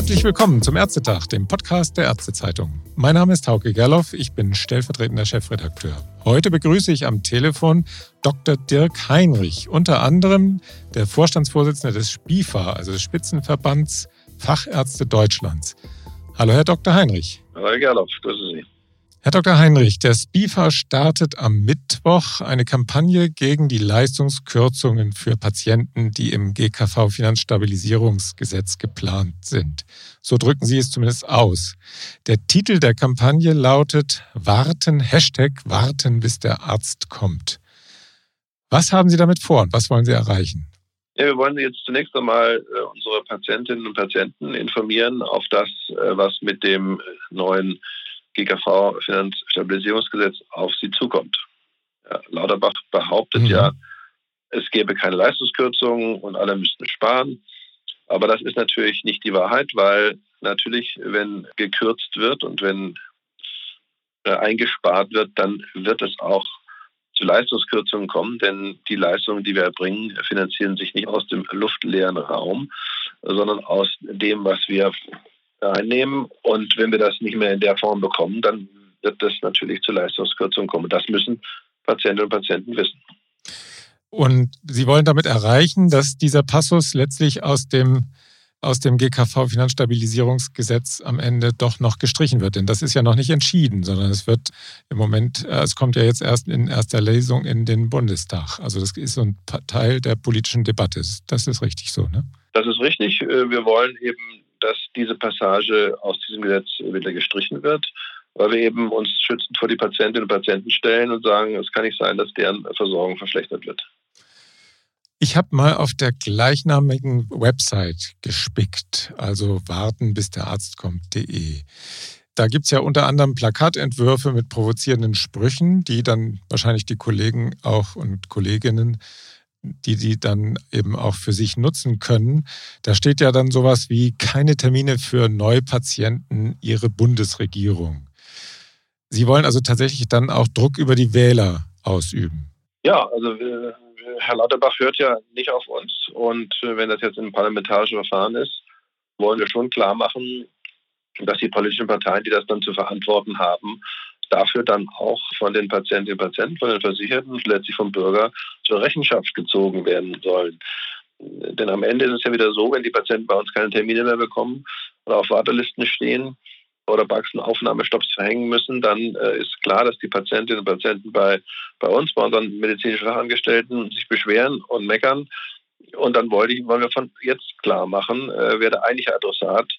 Herzlich willkommen zum Ärztetag, dem Podcast der Ärztezeitung. Mein Name ist Hauke Gerloff, ich bin stellvertretender Chefredakteur. Heute begrüße ich am Telefon Dr. Dirk Heinrich, unter anderem der Vorstandsvorsitzende des SPIFA, also des Spitzenverbands Fachärzte Deutschlands. Hallo, Herr Dr. Heinrich. Hallo, Herr Gerloff, grüße Sie. Herr Dr. Heinrich, der SPIFA startet am Mittwoch eine Kampagne gegen die Leistungskürzungen für Patienten, die im GKV-Finanzstabilisierungsgesetz geplant sind. So drücken Sie es zumindest aus. Der Titel der Kampagne lautet Warten, Hashtag Warten, bis der Arzt kommt. Was haben Sie damit vor und was wollen Sie erreichen? Ja, wir wollen jetzt zunächst einmal äh, unsere Patientinnen und Patienten informieren auf das, äh, was mit dem neuen GKV Finanzstabilisierungsgesetz auf sie zukommt. Ja, Lauterbach behauptet mhm. ja, es gäbe keine Leistungskürzungen und alle müssten sparen. Aber das ist natürlich nicht die Wahrheit, weil natürlich, wenn gekürzt wird und wenn äh, eingespart wird, dann wird es auch zu Leistungskürzungen kommen, denn die Leistungen, die wir erbringen, finanzieren sich nicht aus dem luftleeren Raum, sondern aus dem, was wir einnehmen. Und wenn wir das nicht mehr in der Form bekommen, dann wird das natürlich zu Leistungskürzungen kommen. Das müssen Patientinnen und Patienten wissen. Und Sie wollen damit erreichen, dass dieser Passus letztlich aus dem, aus dem GKV-Finanzstabilisierungsgesetz am Ende doch noch gestrichen wird. Denn das ist ja noch nicht entschieden, sondern es wird im Moment, äh, es kommt ja jetzt erst in erster Lesung in den Bundestag. Also das ist so ein Teil der politischen Debatte. Das ist richtig so, ne? Das ist richtig. Äh, wir wollen eben dass diese Passage aus diesem Gesetz wieder gestrichen wird, weil wir eben uns schützend vor die Patientinnen und Patienten stellen und sagen, es kann nicht sein, dass deren Versorgung verschlechtert wird. Ich habe mal auf der gleichnamigen Website gespickt, also warten bis der Arzt kommt.de. Da gibt es ja unter anderem Plakatentwürfe mit provozierenden Sprüchen, die dann wahrscheinlich die Kollegen auch und Kolleginnen die die dann eben auch für sich nutzen können. Da steht ja dann sowas wie keine Termine für Neupatienten Ihre Bundesregierung. Sie wollen also tatsächlich dann auch Druck über die Wähler ausüben. Ja, also äh, Herr Lauterbach hört ja nicht auf uns. Und äh, wenn das jetzt ein parlamentarisches Verfahren ist, wollen wir schon klar machen, dass die politischen Parteien, die das dann zu verantworten haben, dafür dann auch von den Patientinnen und Patienten, von den Versicherten und letztlich vom Bürger zur Rechenschaft gezogen werden sollen. Denn am Ende ist es ja wieder so, wenn die Patienten bei uns keine Termine mehr bekommen oder auf Wartelisten stehen oder Praxenaufnahmestopps verhängen müssen, dann äh, ist klar, dass die Patientinnen und Patienten bei, bei uns, bei unseren medizinischen Fachangestellten sich beschweren und meckern. Und dann wollte ich, wollen wir von jetzt klar machen, äh, wer der eigentliche Adressat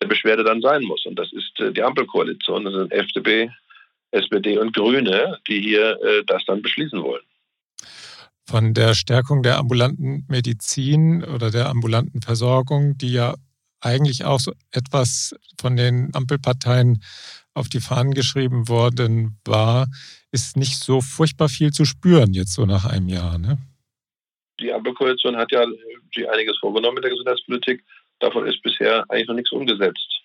der Beschwerde dann sein muss. Und das ist äh, die Ampelkoalition, das sind FDP, SPD und Grüne, die hier äh, das dann beschließen wollen. Von der Stärkung der ambulanten Medizin oder der ambulanten Versorgung, die ja eigentlich auch so etwas von den Ampelparteien auf die Fahnen geschrieben worden war, ist nicht so furchtbar viel zu spüren jetzt so nach einem Jahr. Ne? Die Ampelkoalition hat ja die einiges vorgenommen mit der Gesundheitspolitik. Davon ist bisher eigentlich noch nichts umgesetzt.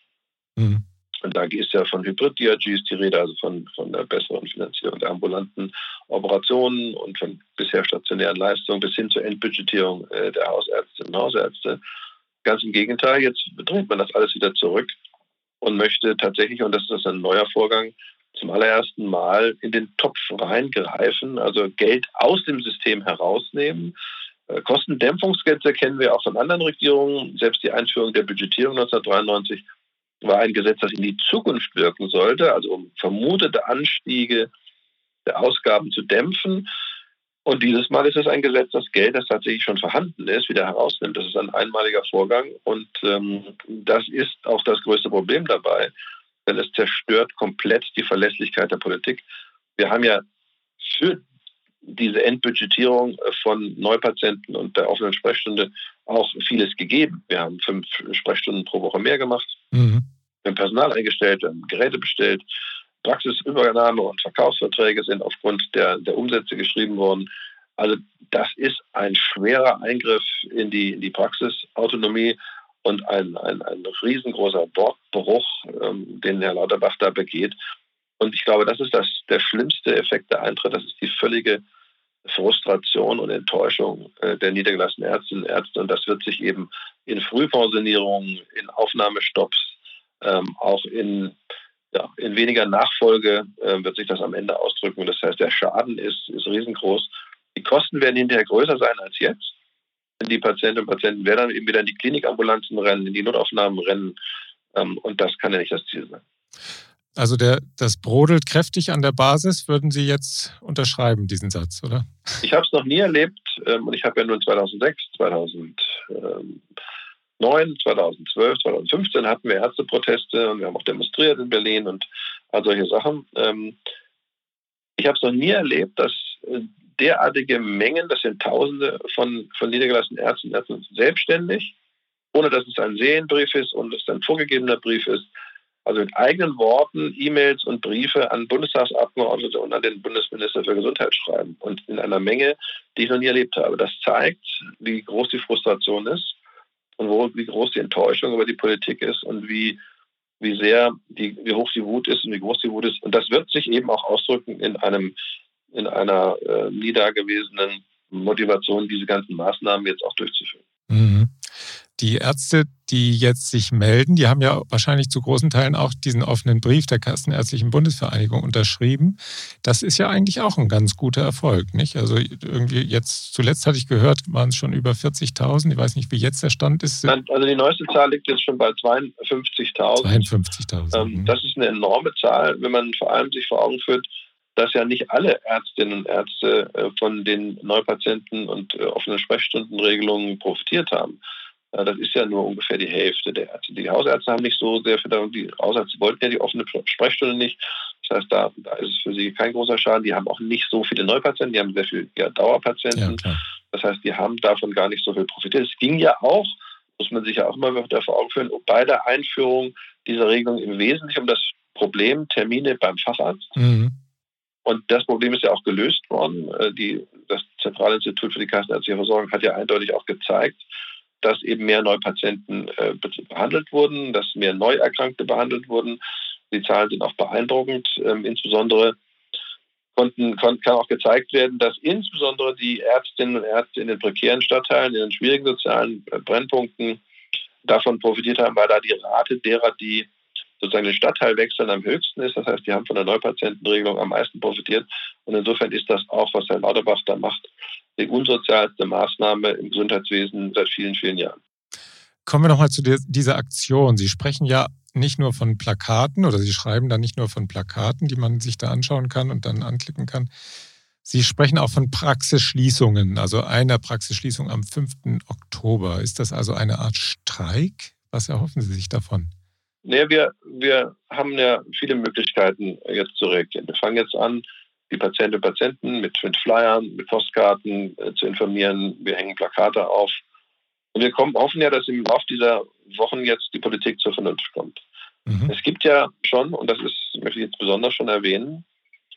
Mhm. Und da ist ja von Hybrid-DRGs die Rede, also von, von der besseren Finanzierung der ambulanten Operationen und von bisher stationären Leistungen bis hin zur Endbudgetierung äh, der Hausärztinnen und Hausärzte. Ganz im Gegenteil, jetzt dreht man das alles wieder zurück und möchte tatsächlich, und das ist ein neuer Vorgang, zum allerersten Mal in den Topf reingreifen, also Geld aus dem System herausnehmen. Äh, Kostendämpfungsgesetze kennen wir auch von anderen Regierungen. Selbst die Einführung der Budgetierung 1993 war ein Gesetz, das in die Zukunft wirken sollte, also um vermutete Anstiege der Ausgaben zu dämpfen. Und dieses Mal ist es ein Gesetz, das Geld, das tatsächlich schon vorhanden ist, wieder herausnimmt. Das ist ein einmaliger Vorgang und ähm, das ist auch das größte Problem dabei, denn es zerstört komplett die Verlässlichkeit der Politik. Wir haben ja für diese Endbudgetierung von Neupatienten und der offenen Sprechstunde auch vieles gegeben. Wir haben fünf Sprechstunden pro Woche mehr gemacht. Mhm. Wir haben Personal eingestellt, wir haben Geräte bestellt. Praxisübernahme und Verkaufsverträge sind aufgrund der, der Umsätze geschrieben worden. Also das ist ein schwerer Eingriff in die, in die Praxisautonomie und ein, ein, ein riesengroßer Wortbruch, ähm, den Herr Lauterbach da begeht. Und ich glaube, das ist das, der schlimmste Effekt, der eintritt. Das ist die völlige Frustration und Enttäuschung äh, der niedergelassenen Ärztinnen und Ärzte. Und das wird sich eben in Frühpensionierungen, in Aufnahmestopps, ähm, auch in, ja, in weniger Nachfolge äh, wird sich das am Ende ausdrücken. Das heißt, der Schaden ist, ist riesengroß. Die Kosten werden hinterher größer sein als jetzt. Die Patientinnen und Patienten werden dann eben wieder in die Klinikambulanzen rennen, in die Notaufnahmen rennen. Ähm, und das kann ja nicht das Ziel sein. Also der, das brodelt kräftig an der Basis, würden Sie jetzt unterschreiben, diesen Satz, oder? Ich habe es noch nie erlebt ähm, und ich habe ja nun 2006, 2009, 2012, 2015 hatten wir Ärzteproteste und wir haben auch demonstriert in Berlin und all solche Sachen. Ähm, ich habe es noch nie erlebt, dass äh, derartige Mengen, das sind Tausende von, von niedergelassenen Ärzten Ärzten selbstständig, ohne dass es ein Sehenbrief ist und es ein vorgegebener Brief ist, also mit eigenen Worten E-Mails und Briefe an Bundestagsabgeordnete und an den Bundesminister für Gesundheit schreiben. Und in einer Menge, die ich noch nie erlebt habe. Das zeigt, wie groß die Frustration ist und wo, wie groß die Enttäuschung über die Politik ist und wie, wie sehr die, wie hoch die Wut ist und wie groß die Wut ist. Und das wird sich eben auch ausdrücken in einem, in einer äh, nie dagewesenen Motivation, diese ganzen Maßnahmen jetzt auch durchzuführen. Mhm. Die Ärzte, die jetzt sich melden, die haben ja wahrscheinlich zu großen Teilen auch diesen offenen Brief der Kassenärztlichen Bundesvereinigung unterschrieben. Das ist ja eigentlich auch ein ganz guter Erfolg, nicht? Also irgendwie jetzt, zuletzt hatte ich gehört, waren es schon über 40.000. Ich weiß nicht, wie jetzt der Stand ist. Also die neueste Zahl liegt jetzt schon bei 52.000. 52.000. Ähm, mhm. das ist eine enorme Zahl, wenn man vor allem sich vor Augen führt, dass ja nicht alle Ärztinnen und Ärzte äh, von den Neupatienten und äh, offenen Sprechstundenregelungen profitiert haben. Das ist ja nur ungefähr die Hälfte der Ärzte. Die Hausärzte haben nicht so sehr viel, die Hausärzte wollten ja die offene Sprechstunde nicht. Das heißt, da, da, ist es für sie kein großer Schaden. Die haben auch nicht so viele Neupatienten, die haben sehr viele ja, Dauerpatienten. Ja, das heißt, die haben davon gar nicht so viel profitiert. Es ging ja auch, muss man sich ja auch immer wieder vor Augen führen, bei der Einführung dieser Regelung im Wesentlichen um das Problem Termine beim Facharzt. Mhm. Und das Problem ist ja auch gelöst worden. Äh, die, das Zentralinstitut für die Kassenärztliche Versorgung hat ja eindeutig auch gezeigt, dass eben mehr Neupatienten äh, behandelt wurden, dass mehr Neuerkrankte behandelt wurden. Die Zahlen sind auch beeindruckend. Ähm, insbesondere konnten, kon kann auch gezeigt werden, dass insbesondere die Ärztinnen und Ärzte in den prekären Stadtteilen, in den schwierigen sozialen äh, Brennpunkten davon profitiert haben, weil da die Rate derer, die sozusagen den Stadtteil wechseln, am höchsten ist. Das heißt, die haben von der Neupatientenregelung am meisten profitiert. Und insofern ist das auch, was Herr Lauterbach da macht, die unsozialste Maßnahme im Gesundheitswesen seit vielen, vielen Jahren. Kommen wir nochmal zu dieser Aktion. Sie sprechen ja nicht nur von Plakaten oder Sie schreiben da nicht nur von Plakaten, die man sich da anschauen kann und dann anklicken kann. Sie sprechen auch von Praxisschließungen, also einer Praxisschließung am 5. Oktober. Ist das also eine Art Streik? Was erhoffen Sie sich davon? Nee, wir, wir haben ja viele Möglichkeiten jetzt zu reagieren. Wir fangen jetzt an, die Patientinnen und Patienten mit, mit Flyern, mit Postkarten äh, zu informieren. Wir hängen Plakate auf. Und wir kommen, hoffen ja, dass im Laufe dieser Wochen jetzt die Politik zur Vernunft kommt. Mhm. Es gibt ja schon, und das ist, möchte ich jetzt besonders schon erwähnen,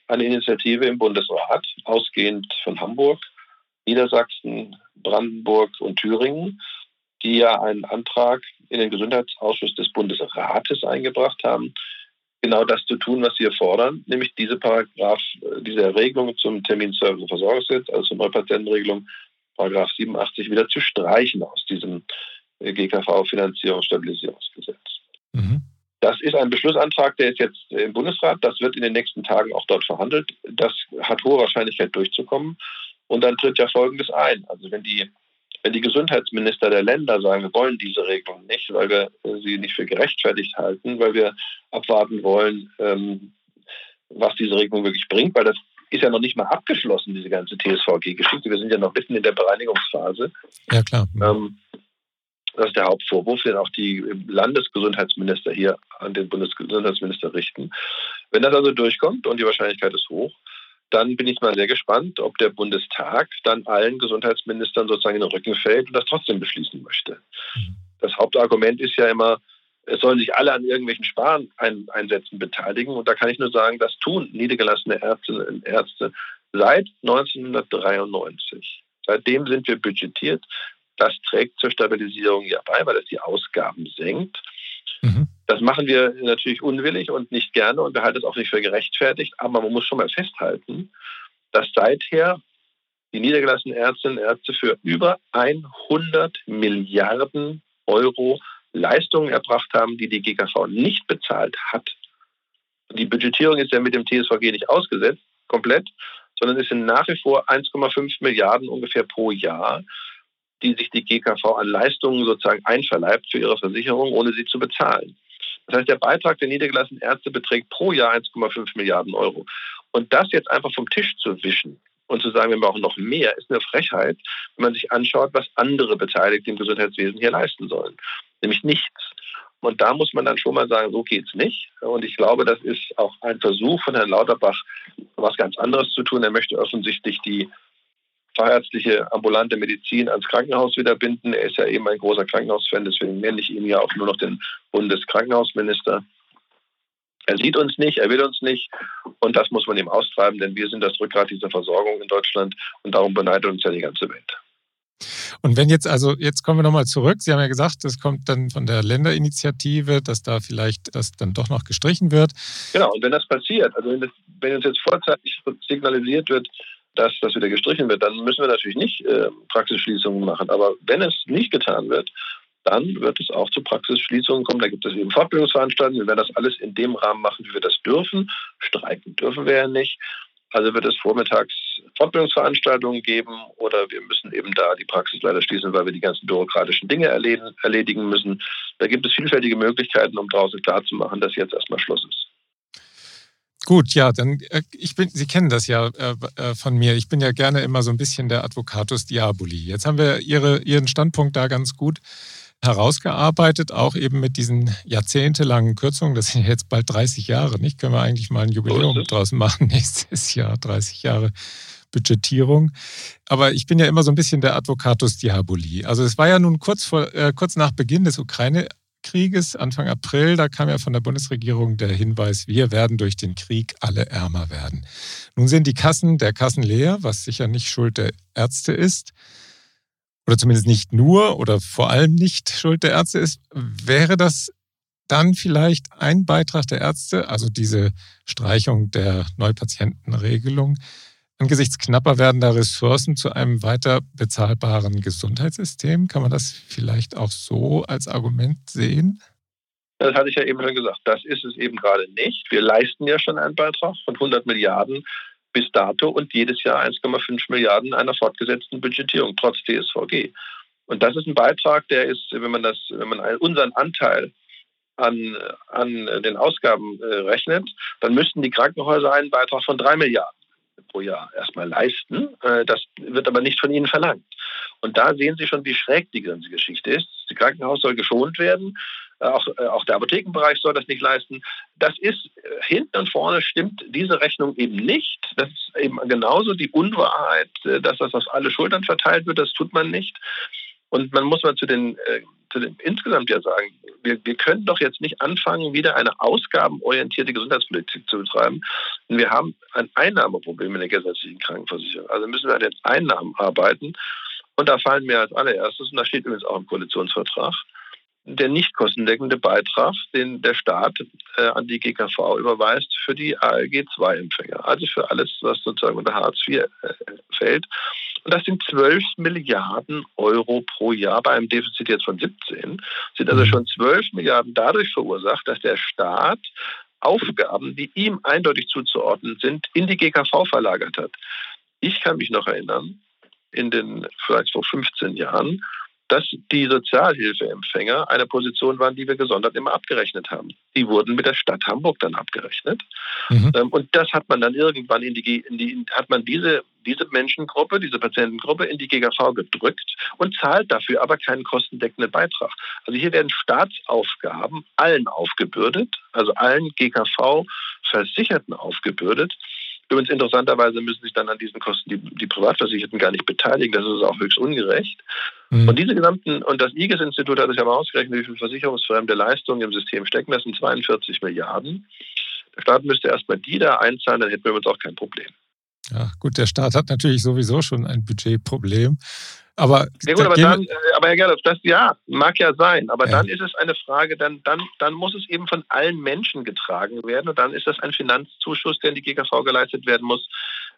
eine Initiative im Bundesrat, ausgehend von Hamburg, Niedersachsen, Brandenburg und Thüringen, die ja einen Antrag in den Gesundheitsausschuss des Bundesrates eingebracht haben, genau das zu tun, was wir fordern, nämlich diese Paragraph, äh, diese Regelung zum Terminservice- und Versorgungsgesetz, also zur Neupatientenregelung, Paragraph 87, wieder zu streichen aus diesem äh, GKV-Finanzierungsstabilisierungsgesetz. Mhm. Das ist ein Beschlussantrag, der ist jetzt im Bundesrat. Das wird in den nächsten Tagen auch dort verhandelt. Das hat hohe Wahrscheinlichkeit durchzukommen. Und dann tritt ja Folgendes ein. Also wenn die wenn die Gesundheitsminister der Länder sagen, wir wollen diese Regelung nicht, weil wir sie nicht für gerechtfertigt halten, weil wir abwarten wollen, ähm, was diese Regelung wirklich bringt, weil das ist ja noch nicht mal abgeschlossen, diese ganze TSVG-Geschichte. Wir sind ja noch mitten in der Bereinigungsphase. Ja, klar. Ähm, das ist der Hauptvorwurf, den auch die Landesgesundheitsminister hier an den Bundesgesundheitsminister richten. Wenn das also durchkommt, und die Wahrscheinlichkeit ist hoch, dann bin ich mal sehr gespannt, ob der Bundestag dann allen Gesundheitsministern sozusagen in den Rücken fällt und das trotzdem beschließen möchte. Das Hauptargument ist ja immer, es sollen sich alle an irgendwelchen Spareinsätzen beteiligen. Und da kann ich nur sagen, das tun niedergelassene Ärztinnen und Ärzte seit 1993. Seitdem sind wir budgetiert. Das trägt zur Stabilisierung ja bei, weil es die Ausgaben senkt. Mhm. Das machen wir natürlich unwillig und nicht gerne und wir halten es auch nicht für gerechtfertigt. Aber man muss schon mal festhalten, dass seither die niedergelassenen Ärztinnen und Ärzte für über 100 Milliarden Euro Leistungen erbracht haben, die die GKV nicht bezahlt hat. Die Budgetierung ist ja mit dem TSVG nicht ausgesetzt, komplett, sondern es sind nach wie vor 1,5 Milliarden ungefähr pro Jahr, die sich die GKV an Leistungen sozusagen einverleibt für ihre Versicherung, ohne sie zu bezahlen. Das heißt, der Beitrag der niedergelassenen Ärzte beträgt pro Jahr 1,5 Milliarden Euro. Und das jetzt einfach vom Tisch zu wischen und zu sagen, wir brauchen noch mehr, ist eine Frechheit, wenn man sich anschaut, was andere Beteiligte im Gesundheitswesen hier leisten sollen. Nämlich nichts. Und da muss man dann schon mal sagen, so geht es nicht. Und ich glaube, das ist auch ein Versuch von Herrn Lauterbach, was ganz anderes zu tun. Er möchte offensichtlich die fachärztliche ambulante Medizin ans Krankenhaus wieder binden. Er ist ja eben ein großer Krankenhausfan, deswegen nenne ich ihn ja auch nur noch den Bundeskrankenhausminister. Er sieht uns nicht, er will uns nicht und das muss man ihm austreiben, denn wir sind das Rückgrat dieser Versorgung in Deutschland und darum beneidet uns ja die ganze Welt. Und wenn jetzt, also jetzt kommen wir nochmal zurück. Sie haben ja gesagt, das kommt dann von der Länderinitiative, dass da vielleicht das dann doch noch gestrichen wird. Genau, und wenn das passiert, also wenn, das, wenn uns jetzt vorzeitig signalisiert wird, dass das wieder gestrichen wird, dann müssen wir natürlich nicht äh, Praxisschließungen machen. Aber wenn es nicht getan wird, dann wird es auch zu Praxisschließungen kommen. Da gibt es eben Fortbildungsveranstaltungen. Wir werden das alles in dem Rahmen machen, wie wir das dürfen. Streiken dürfen wir ja nicht. Also wird es vormittags Fortbildungsveranstaltungen geben oder wir müssen eben da die Praxis leider schließen, weil wir die ganzen bürokratischen Dinge erledigen müssen. Da gibt es vielfältige Möglichkeiten, um draußen klarzumachen, dass jetzt erstmal Schluss ist. Gut, ja, dann äh, ich bin, Sie kennen das ja äh, äh, von mir. Ich bin ja gerne immer so ein bisschen der Advocatus Diaboli. Jetzt haben wir Ihre, Ihren Standpunkt da ganz gut herausgearbeitet, auch eben mit diesen jahrzehntelangen Kürzungen. Das sind jetzt bald 30 Jahre, nicht? Können wir eigentlich mal ein Jubiläum so draus machen nächstes Jahr, 30 Jahre Budgetierung. Aber ich bin ja immer so ein bisschen der Advocatus Diaboli. Also es war ja nun kurz, vor, äh, kurz nach Beginn des Ukraine-Krieges, Anfang April, da kam ja von der Bundesregierung der Hinweis, wir werden durch den Krieg alle ärmer werden. Nun sind die Kassen der Kassen leer, was sicher nicht Schuld der Ärzte ist oder zumindest nicht nur oder vor allem nicht Schuld der Ärzte ist, wäre das dann vielleicht ein Beitrag der Ärzte, also diese Streichung der Neupatientenregelung, angesichts knapper werdender Ressourcen zu einem weiter bezahlbaren Gesundheitssystem? Kann man das vielleicht auch so als Argument sehen? Das hatte ich ja eben schon gesagt. Das ist es eben gerade nicht. Wir leisten ja schon einen Beitrag von 100 Milliarden bis dato und jedes Jahr 1,5 Milliarden einer fortgesetzten Budgetierung trotz DSVG. Und das ist ein Beitrag, der ist, wenn man das, wenn man unseren Anteil an, an den Ausgaben äh, rechnet, dann müssten die Krankenhäuser einen Beitrag von drei Milliarden pro Jahr erstmal leisten. Äh, das wird aber nicht von ihnen verlangt. Und da sehen Sie schon, wie schräg die ganze Geschichte ist. Das Krankenhaus soll geschont werden. Äh, auch, äh, auch der Apothekenbereich soll das nicht leisten. Das ist hinten und vorne stimmt diese Rechnung eben nicht. Das ist eben genauso die Unwahrheit, dass das auf alle Schultern verteilt wird. Das tut man nicht. Und man muss mal zu den, zu den insgesamt ja sagen, wir, wir können doch jetzt nicht anfangen, wieder eine ausgabenorientierte Gesundheitspolitik zu betreiben. wir haben ein Einnahmeproblem in der gesetzlichen Krankenversicherung. Also müssen wir an den Einnahmen arbeiten. Und da fallen mir als allererstes, und da steht übrigens auch im Koalitionsvertrag, der nicht kostendeckende Beitrag, den der Staat äh, an die GKV überweist für die ALG-2-Empfänger. Also für alles, was sozusagen unter Hartz IV äh, fällt. Und das sind 12 Milliarden Euro pro Jahr bei einem Defizit jetzt von 17. Sind also mhm. schon 12 Milliarden dadurch verursacht, dass der Staat Aufgaben, die ihm eindeutig zuzuordnen sind, in die GKV verlagert hat. Ich kann mich noch erinnern, in den vielleicht vor 15 Jahren, dass die Sozialhilfeempfänger eine Position waren, die wir gesondert immer abgerechnet haben. Die wurden mit der Stadt Hamburg dann abgerechnet. Mhm. Ähm, und das hat man dann irgendwann in die, in die, hat man diese, diese Menschengruppe, diese Patientengruppe in die GKV gedrückt und zahlt dafür aber keinen kostendeckenden Beitrag. Also hier werden Staatsaufgaben allen aufgebürdet, also allen GKV-Versicherten aufgebürdet. Übrigens interessanterweise müssen sich dann an diesen Kosten die, die Privatversicherten gar nicht beteiligen. Das ist auch höchst ungerecht. Mhm. Und diese gesamten, und das IGES-Institut hat sich aber ausgerechnet, wie viel versicherungsfremde Leistungen im System stecken. Das sind 42 Milliarden. Der Staat müsste erstmal die da einzahlen, dann hätten wir uns auch kein Problem. Ja, gut, der Staat hat natürlich sowieso schon ein Budgetproblem. Aber, ja gut, aber, dann, äh, aber Herr Gerloff, das ja, mag ja sein, aber ja. dann ist es eine Frage, dann, dann, dann muss es eben von allen Menschen getragen werden und dann ist das ein Finanzzuschuss, der in die GKV geleistet werden muss,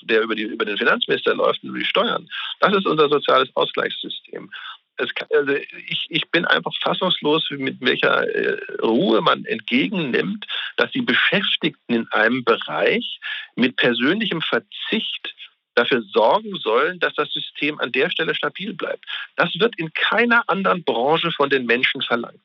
der über, die, über den Finanzminister läuft und über die Steuern. Das ist unser soziales Ausgleichssystem. es, also ich, ich bin einfach fassungslos, mit welcher äh, Ruhe man entgegennimmt, dass die Beschäftigten in einem Bereich mit persönlichem Verzicht dafür sorgen sollen, dass das System an der Stelle stabil bleibt. Das wird in keiner anderen Branche von den Menschen verlangt.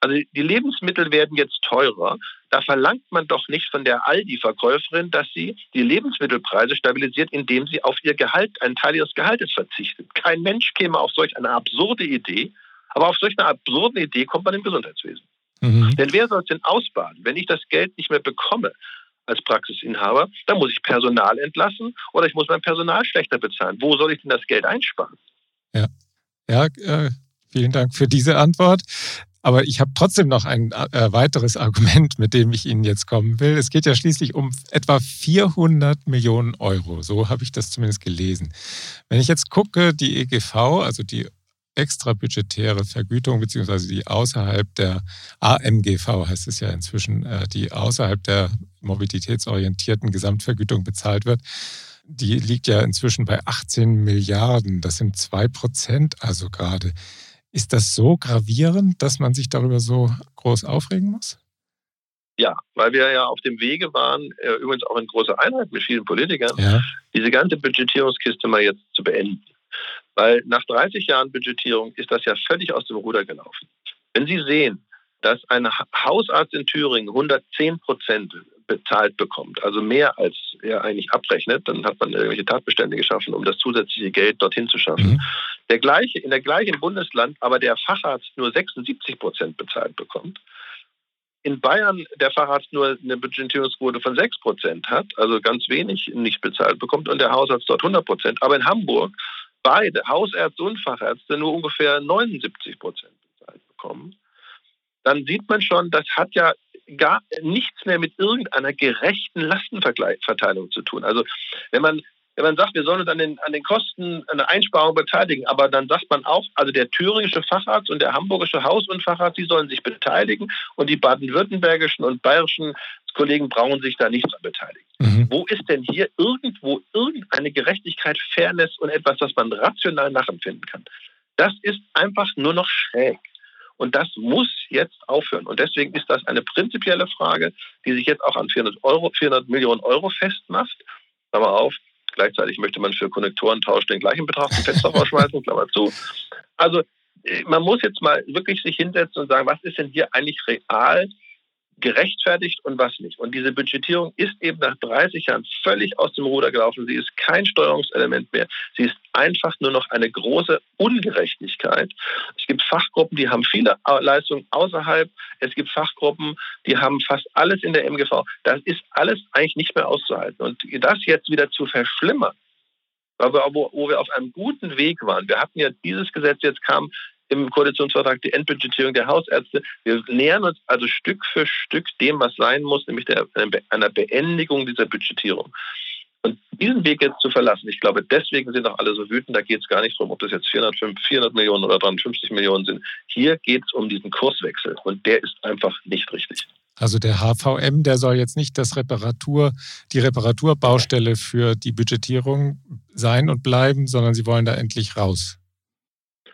Also die Lebensmittel werden jetzt teurer. Da verlangt man doch nicht von der Aldi-Verkäuferin, dass sie die Lebensmittelpreise stabilisiert, indem sie auf ihr Gehalt, einen Teil ihres Gehaltes verzichtet. Kein Mensch käme auf solch eine absurde Idee. Aber auf solch eine absurde Idee kommt man im Gesundheitswesen. Mhm. Denn wer soll es denn ausbaden? Wenn ich das Geld nicht mehr bekomme als Praxisinhaber, dann muss ich Personal entlassen oder ich muss mein Personal schlechter bezahlen. Wo soll ich denn das Geld einsparen? Ja, ja äh, vielen Dank für diese Antwort. Aber ich habe trotzdem noch ein äh, weiteres Argument, mit dem ich Ihnen jetzt kommen will. Es geht ja schließlich um etwa 400 Millionen Euro. So habe ich das zumindest gelesen. Wenn ich jetzt gucke, die EGV, also die extrabudgetäre Vergütung, beziehungsweise die außerhalb der AMGV heißt es ja inzwischen, äh, die außerhalb der mobilitätsorientierten Gesamtvergütung bezahlt wird, die liegt ja inzwischen bei 18 Milliarden. Das sind zwei Prozent also gerade. Ist das so gravierend, dass man sich darüber so groß aufregen muss? Ja, weil wir ja auf dem Wege waren, äh, übrigens auch in großer Einheit mit vielen Politikern, ja. diese ganze Budgetierungskiste mal jetzt zu beenden. Weil nach 30 Jahren Budgetierung ist das ja völlig aus dem Ruder gelaufen. Wenn Sie sehen, dass ein Hausarzt in Thüringen 110 Prozent bezahlt bekommt, also mehr als er eigentlich abrechnet, dann hat man irgendwelche Tatbestände geschaffen, um das zusätzliche Geld dorthin zu schaffen. Mhm. Der gleiche, in der gleichen Bundesland aber der Facharzt nur 76 Prozent bezahlt bekommt. In Bayern der Facharzt nur eine Budgetierungsquote von 6 Prozent hat, also ganz wenig nicht bezahlt bekommt und der Hausarzt dort 100 Prozent. Aber in Hamburg beide, Hausärzte und Fachärzte, nur ungefähr 79 Prozent bezahlt bekommen dann sieht man schon, das hat ja gar nichts mehr mit irgendeiner gerechten Lastenverteilung zu tun. Also wenn man wenn man sagt, wir sollen uns an den, an den Kosten einer Einsparung beteiligen, aber dann sagt man auch, also der thüringische Facharzt und der hamburgische Haus- und Facharzt, die sollen sich beteiligen und die baden-württembergischen und bayerischen Kollegen brauchen sich da nicht zu beteiligen. Mhm. Wo ist denn hier irgendwo irgendeine Gerechtigkeit, Fairness und etwas, das man rational nachempfinden kann? Das ist einfach nur noch schräg. Und das muss jetzt aufhören. Und deswegen ist das eine prinzipielle Frage, die sich jetzt auch an 400, Euro, 400 Millionen Euro festmacht. Klammer auf, gleichzeitig möchte man für Konnektorentausch den gleichen Betrag zum Fenster rausschmeißen, Klammer zu. Also äh, man muss jetzt mal wirklich sich hinsetzen und sagen, was ist denn hier eigentlich real gerechtfertigt und was nicht. Und diese Budgetierung ist eben nach 30 Jahren völlig aus dem Ruder gelaufen. Sie ist kein Steuerungselement mehr. Sie ist einfach nur noch eine große Ungerechtigkeit. Es gibt Fachgruppen, die haben viele Leistungen außerhalb. Es gibt Fachgruppen, die haben fast alles in der MGV. Das ist alles eigentlich nicht mehr auszuhalten. Und das jetzt wieder zu verschlimmern, wo, wo wir auf einem guten Weg waren. Wir hatten ja dieses Gesetz, jetzt kam im Koalitionsvertrag die Endbudgetierung der Hausärzte. Wir nähern uns also Stück für Stück dem, was sein muss, nämlich der, einer Beendigung dieser Budgetierung. Und diesen Weg jetzt zu verlassen, ich glaube, deswegen sind auch alle so wütend. Da geht es gar nicht darum, ob das jetzt 405, 400 Millionen oder 350 Millionen sind. Hier geht es um diesen Kurswechsel und der ist einfach nicht richtig. Also der HVM, der soll jetzt nicht das Reparatur, die Reparaturbaustelle für die Budgetierung sein und bleiben, sondern Sie wollen da endlich raus.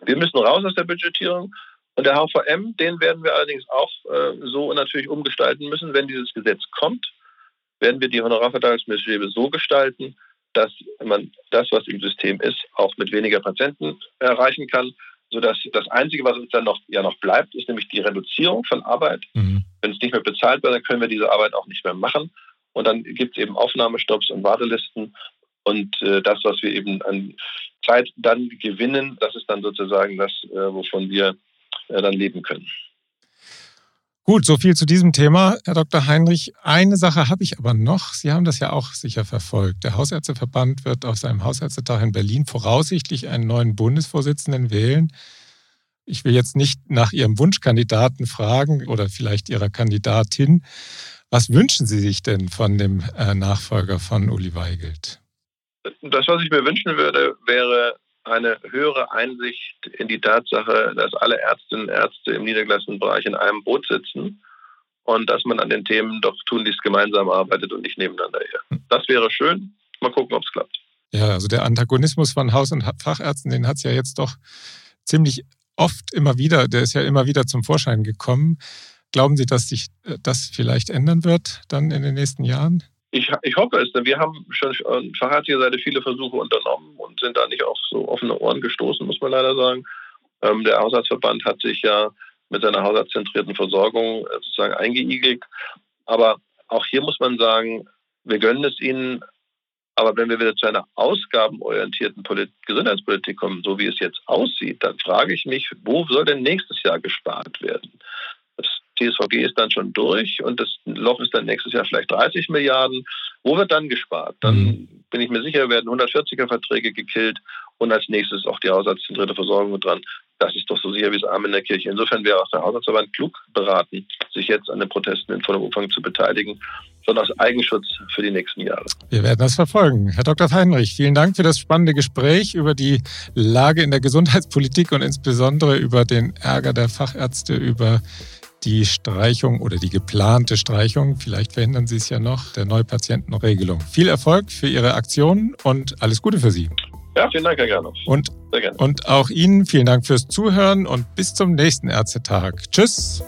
Wir müssen raus aus der Budgetierung. Und der HVM, den werden wir allerdings auch äh, so natürlich umgestalten müssen. Wenn dieses Gesetz kommt, werden wir die Honorarverteilungsmaßstäbe so gestalten, dass man das, was im System ist, auch mit weniger Patienten erreichen kann. Sodass das Einzige, was uns dann noch, ja noch bleibt, ist nämlich die Reduzierung von Arbeit. Mhm. Wenn es nicht mehr bezahlt wird, dann können wir diese Arbeit auch nicht mehr machen. Und dann gibt es eben Aufnahmestopps und Wartelisten. Und äh, das, was wir eben an Zeit dann gewinnen, das ist dann sozusagen das, äh, wovon wir äh, dann leben können. Gut, so viel zu diesem Thema, Herr Dr. Heinrich. Eine Sache habe ich aber noch. Sie haben das ja auch sicher verfolgt. Der Hausärzteverband wird auf seinem Hausärztetag in Berlin voraussichtlich einen neuen Bundesvorsitzenden wählen. Ich will jetzt nicht nach Ihrem Wunschkandidaten fragen oder vielleicht Ihrer Kandidatin. Was wünschen Sie sich denn von dem äh, Nachfolger von Uli Weigelt? Das, was ich mir wünschen würde, wäre eine höhere Einsicht in die Tatsache, dass alle Ärztinnen und Ärzte im niedergelassenen Bereich in einem Boot sitzen und dass man an den Themen doch tunlichst gemeinsam arbeitet und nicht nebeneinander her. Das wäre schön. Mal gucken, ob es klappt. Ja, also der Antagonismus von Haus- und Fachärzten, den hat es ja jetzt doch ziemlich oft immer wieder, der ist ja immer wieder zum Vorschein gekommen. Glauben Sie, dass sich äh, das vielleicht ändern wird dann in den nächsten Jahren? Ich, ich hoffe es, denn wir haben schon verheirateter Seite viele Versuche unternommen und sind da nicht auf so offene Ohren gestoßen, muss man leider sagen. Ähm, der Haushaltsverband hat sich ja mit seiner haushaltszentrierten Versorgung äh, sozusagen eingeigelt. Aber auch hier muss man sagen, wir gönnen es ihnen, aber wenn wir wieder zu einer ausgabenorientierten Polit Gesundheitspolitik kommen, so wie es jetzt aussieht, dann frage ich mich, wo soll denn nächstes Jahr gespart werden? TSVG ist dann schon durch und das Loch ist dann nächstes Jahr vielleicht 30 Milliarden. Wo wird dann gespart? Dann mhm. bin ich mir sicher, werden 140er-Verträge gekillt und als nächstes auch die haushaltszentrierte Versorgung dran. Das ist doch so sicher wie das Arm in der Kirche. Insofern wäre auch der Haushaltsverband klug beraten, sich jetzt an den Protesten in vollem Umfang zu beteiligen, sondern aus Eigenschutz für die nächsten Jahre. Wir werden das verfolgen. Herr Dr. Heinrich, vielen Dank für das spannende Gespräch über die Lage in der Gesundheitspolitik und insbesondere über den Ärger der Fachärzte über die Streichung oder die geplante Streichung, vielleicht verhindern Sie es ja noch, der Neupatientenregelung. Viel Erfolg für Ihre Aktion und alles Gute für Sie. Ja, vielen Dank, Herr Gernhoff. Und, und auch Ihnen vielen Dank fürs Zuhören und bis zum nächsten Ärztetag. Tschüss.